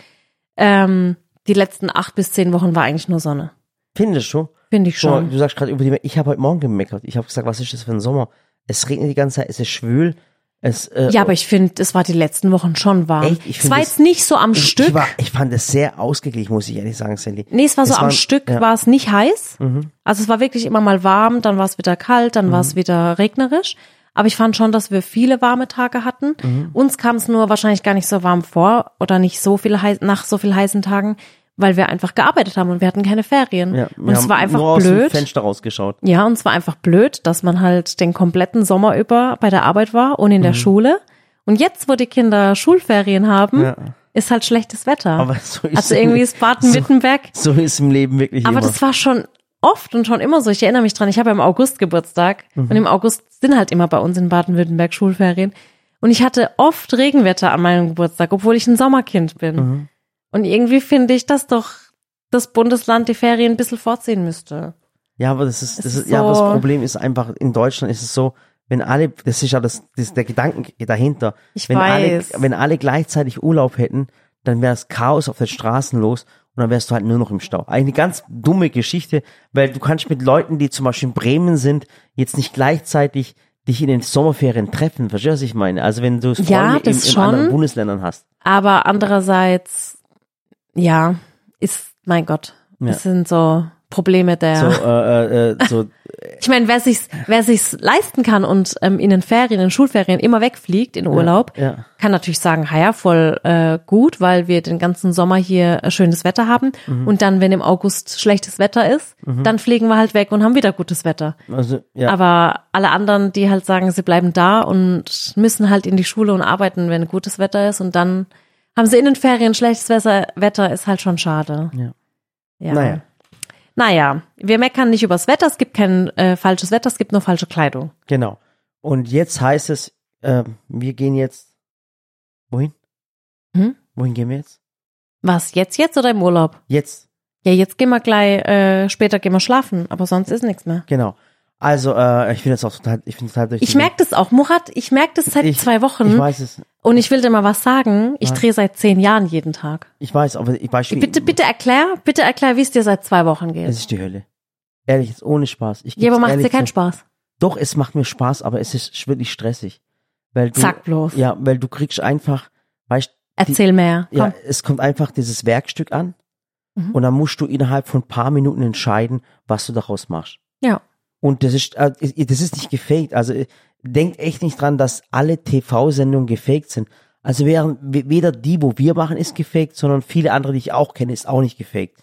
ähm, die letzten acht bis zehn Wochen war eigentlich nur Sonne. Findest du? Finde ich Guck mal, schon. Du sagst gerade über die. Ich habe heute Morgen gemeckert. Ich habe gesagt, was ist das für ein Sommer? Es regnet die ganze Zeit, es ist schwül. Es, äh, Ja, aber ich finde, es war die letzten Wochen schon warm. Echt? Ich es war das- jetzt nicht so am ich, Stück. Ich, war, ich fand es sehr ausgeglichen, muss ich ehrlich sagen, Sally. nee, es war so es am Stück, ja. war es nicht heiß. Mhm. Also es war wirklich immer mal warm, dann war es wieder kalt, dann war es wieder regnerisch. Aber ich fand schon, dass wir viele warme Tage hatten. Mhm. Uns kam es nur wahrscheinlich gar nicht so warm vor oder nicht so viel heiß, nach so viel heißen Tagen, weil wir einfach gearbeitet haben und wir hatten keine Ferien. Ja, und es war einfach nur aus dem blöd. Fenster rausgeschaut. Ja, und es war einfach blöd, dass man halt den kompletten Sommer über bei der Arbeit war und in Mhm. der Schule. Und jetzt, wo die Kinder Schulferien haben, Ja. ist halt schlechtes Wetter. Aber so ist also irgendwie ist Baden-Württemberg. So, so ist im Leben wirklich aber immer. das war schon oft und schon immer so. Ich erinnere mich dran, ich habe ja im August Geburtstag Mhm. und im August sind halt immer bei uns in Baden-Württemberg Schulferien. Und ich hatte oft Regenwetter an meinem Geburtstag, obwohl ich ein Sommerkind bin. Mhm. Und irgendwie finde ich, dass doch das Bundesland die Ferien ein bisschen vorziehen müsste. Ja, aber das ist, das ist, ist ja, aber das so- Problem ist einfach, in Deutschland ist es so, wenn alle, das ist ja das, das der Gedanke dahinter. Ich wenn weiß. alle, wenn alle gleichzeitig Urlaub hätten, dann wäre es Chaos auf den Straßen los und dann wärst du halt nur noch im Stau. Eigentlich eine ganz dumme Geschichte, weil du kannst mit Leuten, die zum Beispiel in Bremen sind, jetzt nicht gleichzeitig dich in den Sommerferien treffen. Verstehst du, was ich meine? Also wenn du Freunde Ja, in, in schon. anderen Bundesländern hast. Aber andererseits, ja, ist, mein Gott, Ja. das sind so Probleme der. So, äh, äh, so, Ich meine, wer sich's, wer sich's leisten kann und ähm, in den Ferien, in den Schulferien immer wegfliegt in Urlaub, ja. kann natürlich sagen, ja, voll äh, gut, weil wir den ganzen Sommer hier äh, schönes Wetter haben. Mhm. Und dann, wenn im August schlechtes Wetter ist, dann fliegen wir halt weg und haben wieder gutes Wetter. also, ja. Aber alle anderen, die halt sagen, sie bleiben da und müssen halt in die Schule und arbeiten, wenn gutes Wetter ist und dann haben sie in den Ferien schlechtes Wetter, Wetter ist halt schon schade. Ja. ja. Naja. Naja, wir meckern nicht übers Wetter, es gibt kein äh, falsches Wetter, es gibt nur falsche Kleidung. Genau. Und jetzt heißt es, äh, wir gehen jetzt. Wohin? Hm? Wohin gehen wir jetzt? Was, jetzt, jetzt oder im Urlaub? Jetzt, Ja, jetzt gehen wir gleich, äh, später gehen wir schlafen, aber sonst ist nichts mehr. genau. Also, äh, ich finde das auch total, ich finde total durch Ich die- merke das auch, Murat, ich merke das seit Ich- zwei Wochen Ich weiß es, und ich will dir mal was sagen. Ich Ja. drehe seit zehn Jahren jeden Tag. ich weiß, aber ich weiß, Bitte, bitte erklär, bitte erklär, wie es dir seit zwei Wochen Es geht. ist die Hölle. Ehrlich, jetzt ohne Spaß. Ich Ja, aber macht dir ehrlich keinen. Spaß. Doch, es macht mir Spaß, aber es ist wirklich stressig. Weil du, Sag bloß. Ja, weil du kriegst einfach, weißt Erzähl mehr. Komm. ja, es kommt einfach dieses Werkstück an Mhm. und dann musst du innerhalb von ein paar Minuten entscheiden, was du daraus machst. Ja. Und das ist, äh, das ist nicht gefaked. Also äh, denkt echt nicht dran, dass alle TV-Sendungen gefaked sind. Also während, we- weder die, wo wir machen, ist gefaked, sondern viele andere, die ich auch kenne, ist auch nicht gefaked.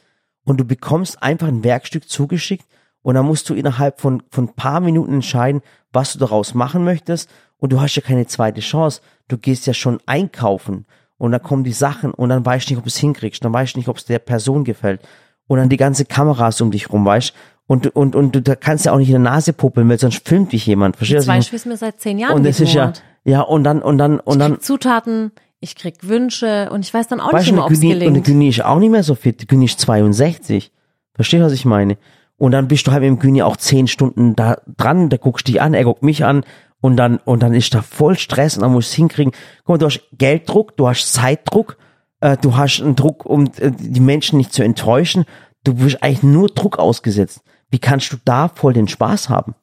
Und du bekommst einfach ein Werkstück zugeschickt und dann musst du innerhalb von, von ein paar Minuten entscheiden, was du daraus machen möchtest. Und du hast ja keine zweite Chance. Du gehst ja schon einkaufen und dann kommen die Sachen und dann weißt du nicht, ob du es hinkriegst. Dann weißt du nicht, ob es der Person gefällt. Und dann die ganze Kameras um dich rum, weißt und, und, und du da kannst ja auch nicht in der Nase puppeln, weil sonst filmt dich jemand. Verstehst du? ich wie es mir seit zehn Jahren? Und es ist ja, ja, und dann, und dann, und Ich dann, krieg Zutaten, ich krieg Wünsche und ich weiß dann auch weißt nicht eine ob es Güni, und gelingt. Güni ist auch nicht mehr so fit. Die Güni ist 62. Verstehst du, was ich meine? Und dann bist du halt mit dem Güni auch zehn Stunden da dran, da guckst du dich an, er guckt mich an und dann, und dann ist da voll Stress und dann musst du es hinkriegen. Guck mal, du hast Gelddruck, du hast Zeitdruck, äh, du hast einen Druck, um äh, die Menschen nicht zu enttäuschen. Du bist eigentlich nur Druck ausgesetzt. Wie kannst du da voll den Spaß haben?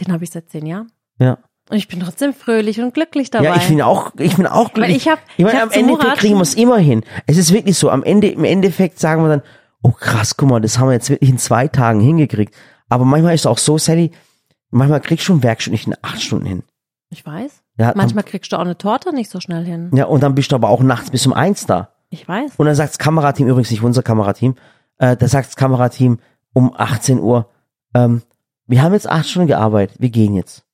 Den habe ich seit zehn Jahren. Ja. Und ich bin trotzdem fröhlich und glücklich dabei. Ja, ich bin auch, ich bin auch glücklich. ich hab- ich meine, ich hab am Ende kriegen wir es immer hin. Es ist wirklich so, am Ende, im Endeffekt sagen wir dann, oh krass, guck mal, das haben wir jetzt wirklich in zwei Tagen hingekriegt. Aber manchmal ist es auch so, Sally, manchmal kriegst du ein Werkstück nicht in acht Stunden hin. ich weiß. Ja, Manchmal kriegst du auch eine Torte nicht so schnell hin. Ja, und dann bist du aber auch nachts bis um eins da. Ich weiß. Und dann sagt das Kamerateam, übrigens nicht unser Kamerateam, äh, da sagt das Kamerateam um 18 Uhr, ähm, wir haben jetzt acht Stunden gearbeitet, wir gehen jetzt.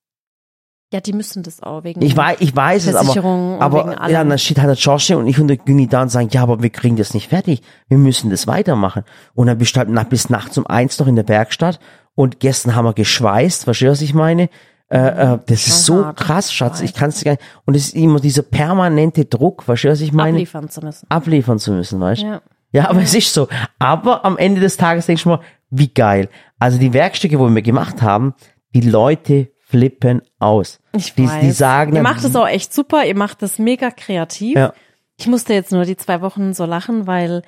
Ja, die müssen das auch wegen Ich weiß, ich weiß es, aber, aber ja, dann steht halt der George und ich und der Güni da und sagen, ja, aber wir kriegen das nicht fertig. Wir müssen das weitermachen. Und dann bist du halt nach, bis nachts um eins noch in der Werkstatt und gestern haben wir geschweißt, verstehst du, was ich meine? Äh, äh, das ist so hart. krass, Schatz, ich kann es gar nicht. Und es ist immer dieser permanente Druck, verstehst du, was ich meine? abliefern zu müssen. Abliefern zu müssen, weißt du? Ja. Ja, aber es ist so. Aber am Ende des Tages denkst du mal, wie geil. Also die Werkstücke, wo wir gemacht haben, die Leute flippen aus. Ich die, weiß. die sagen ihr macht es auch echt super, ihr macht das mega kreativ. Ja. Ich musste jetzt nur die zwei Wochen so lachen, weil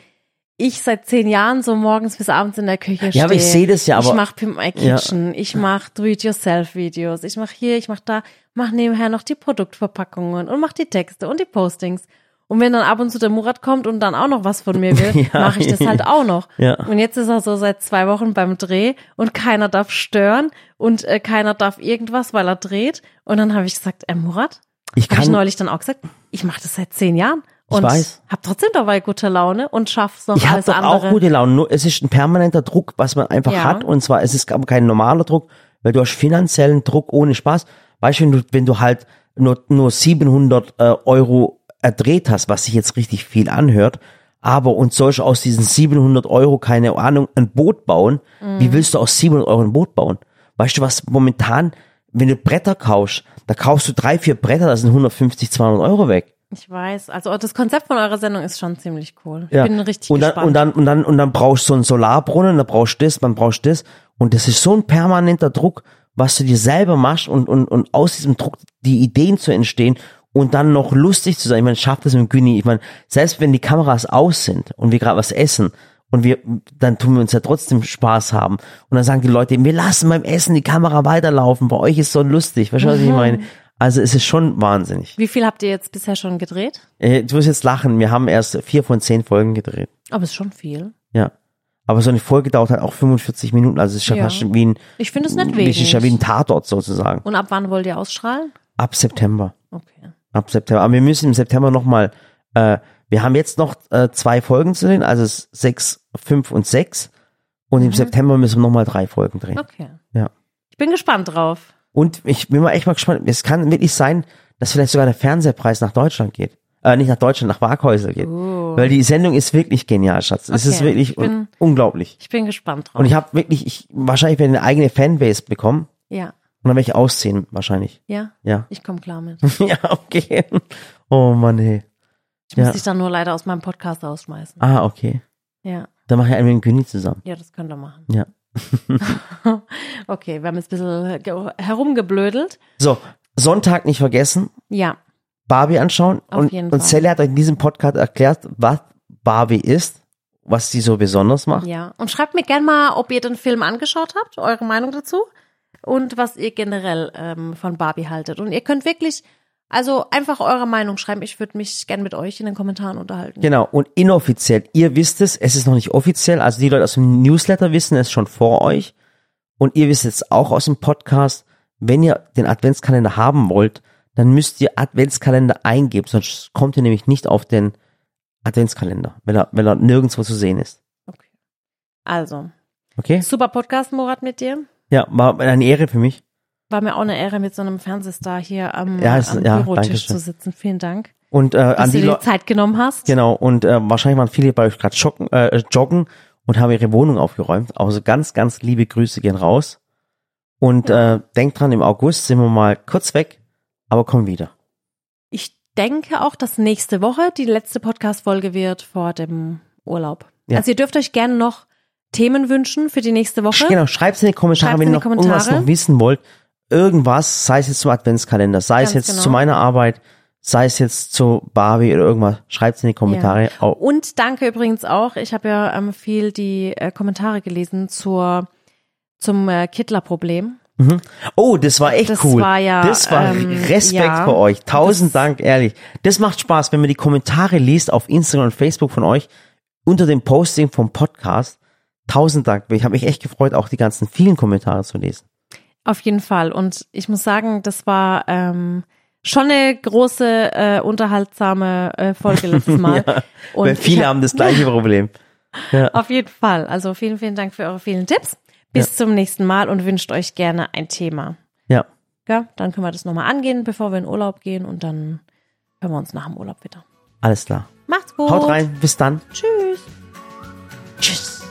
ich seit zehn Jahren so morgens bis abends in der Küche stehe. Ja, aber ich sehe das ja, Ich aber- mache Pimp My Kitchen, ich mache Do-it-yourself-Videos, ich mache hier, ich mache da, mache nebenher noch die Produktverpackungen und mache die Texte und die Postings. Und wenn dann ab und zu der Murat kommt und dann auch noch was von mir will, Ja. mache ich das halt auch noch. Ja. Und jetzt ist er so seit zwei Wochen beim Dreh und keiner darf stören und äh, keiner darf irgendwas, weil er dreht. Und dann habe ich gesagt, äh, Murat, ich habe ich neulich dann auch gesagt, ich mache das seit zehn Jahren und weiß. hab trotzdem dabei gute Laune und schaff's noch ich habe alles doch andere. auch gute Laune. Nur es ist ein permanenter Druck, was man einfach Ja. hat. Und zwar es ist kein normaler Druck, weil du hast finanziellen Druck ohne Spaß. Weißt du, wenn du, wenn du halt nur, nur 700 äh, Euro erdreht hast, was sich jetzt richtig viel anhört, aber und sollst aus diesen 700 Euro, keine Ahnung, ein Boot bauen, Mhm. wie willst du aus 700 Euro ein Boot bauen? Weißt du, was momentan, wenn du Bretter kaufst, da kaufst du drei, vier Bretter, da sind 150, 200 Euro weg. Ich weiß, also das Konzept von eurer Sendung ist schon ziemlich cool. Ja. Ich bin richtig und dann, gespannt. Und dann, und dann, und dann brauchst du so einen Solarbrunnen, dann brauchst du das, dann brauchst du das. Und das ist so ein permanenter Druck, was du dir selber machst und, und, und aus diesem Druck die Ideen zu entstehen und dann noch lustig zu sein. Ich meine, schafft das mit Güni. Ich meine, selbst wenn die Kameras aus sind und wir gerade was essen und wir, dann tun wir uns ja trotzdem Spaß haben. Und dann sagen die Leute, wir lassen beim Essen die Kamera weiterlaufen. Bei euch ist so lustig. Weißt du, was ich meine? Also es ist schon wahnsinnig. Wie viel habt ihr jetzt bisher schon gedreht? Äh, Du wirst jetzt lachen. Wir haben erst vier von zehn Folgen gedreht. Aber ist schon viel. Ja. Aber so eine Folge dauert halt auch 45 Minuten, also es ist ja, Ja. fast schon wie ein, Ich finde es nicht es wenig. ist ja wie ein Tatort sozusagen. Und ab wann wollt ihr ausstrahlen? Ab September. Okay. Ab September. Aber wir müssen im September nochmal, äh, wir haben jetzt noch äh, zwei Folgen zu drehen, also es sechs, fünf und sechs. Und im September müssen wir nochmal drei Folgen drehen. Okay. Ja. Ich bin gespannt drauf. Und ich bin mal echt mal gespannt, es kann wirklich sein, dass vielleicht sogar der Fernsehpreis nach Deutschland geht. äh, nicht nach Deutschland, nach Waghäusel geht. Oh. Weil die Sendung ist wirklich genial, Schatz. Es Okay, ist wirklich ich bin- un unglaublich. Ich bin gespannt drauf. Und ich habe wirklich, ich wahrscheinlich werde ich eine eigene Fanbase bekommen ja, und dann werde ich ausziehen, wahrscheinlich. ja, Ja. ich komme klar mit. ja, okay. Oh Mann, hey. Ich muss Ja. dich dann nur leider aus meinem Podcast rausschmeißen. Ah, okay. Ja, Dann mache ich einen mit dem Günni zusammen. ja, das könnt ihr machen. Ja. okay, wir haben jetzt ein bisschen ge- herumgeblödelt. So, Sonntag nicht vergessen, Ja, Barbie anschauen. Auf und, jeden und Fall. Sally hat euch in diesem Podcast erklärt, was Barbie ist, was sie so besonders macht. ja. Und schreibt mir gerne mal, ob ihr den Film angeschaut habt, eure Meinung dazu und was ihr generell ähm, von Barbie haltet. Und ihr könnt wirklich, also einfach eure Meinung schreiben. Ich würde mich gern mit euch in den Kommentaren unterhalten. Genau, und inoffiziell, ihr wisst es, es ist noch nicht offiziell, also die Leute aus dem Newsletter wissen es schon vor euch und ihr wisst jetzt auch aus dem Podcast, wenn ihr den Adventskalender haben wollt, dann müsst ihr Adventskalender eingeben, sonst kommt ihr nämlich nicht auf den Adventskalender, wenn er, wenn er nirgendwo zu sehen ist. Okay. Also, Okay? super Podcast, Morat, mit dir. Ja, war eine Ehre für mich. War mir auch eine Ehre, mit so einem Fernsehstar hier am, Ja, es- am ja, Bürotisch zu sitzen. Vielen Dank, Und äh, dass an du die dir Leute. die Zeit genommen hast. Genau, und äh, wahrscheinlich waren viele bei euch gerade joggen, äh, joggen und haben ihre Wohnung aufgeräumt. Also ganz, ganz liebe Grüße gehen raus. Und äh, denkt dran, im August sind wir mal kurz weg, aber kommen wieder. Ich denke auch, dass nächste Woche die letzte Podcast-Folge wird vor dem Urlaub. Ja. Also ihr dürft euch gerne noch Themen wünschen für die nächste Woche. Genau, schreibt in die Kommentare, Schreibt's wenn ihr noch irgendwas noch wissen wollt. Irgendwas, sei es jetzt zum Adventskalender, sei es Ganz jetzt genau. zu meiner Arbeit, sei es jetzt zu Barbie oder irgendwas, schreibt in die Kommentare. Au- Und danke übrigens auch, ich habe ja ähm, viel die äh, Kommentare gelesen zur zum äh, Kittler-Problem. Oh, das war echt Das cool. war ja, das war ähm, Respekt ja. für euch. Tausend Dank, ehrlich. Das macht Spaß, wenn man die Kommentare liest auf Instagram und Facebook von euch unter dem Posting vom Podcast. Tausend Dank. Ich habe mich echt gefreut, auch die ganzen vielen Kommentare zu lesen. Auf jeden Fall. Und ich muss sagen, das war ähm, schon eine große, äh, unterhaltsame äh, Folge letztes Mal. Und Weil ich viele hab- haben das gleiche Problem. Auf jeden Fall. Also vielen, vielen Dank für eure vielen Tipps. Bis zum nächsten Mal und wünscht euch gerne ein Thema. Ja, Ja, dann können wir das nochmal angehen, bevor wir in Urlaub gehen und dann hören wir uns nach dem Urlaub wieder. alles klar. Macht's gut. Haut rein, bis dann. Tschüss.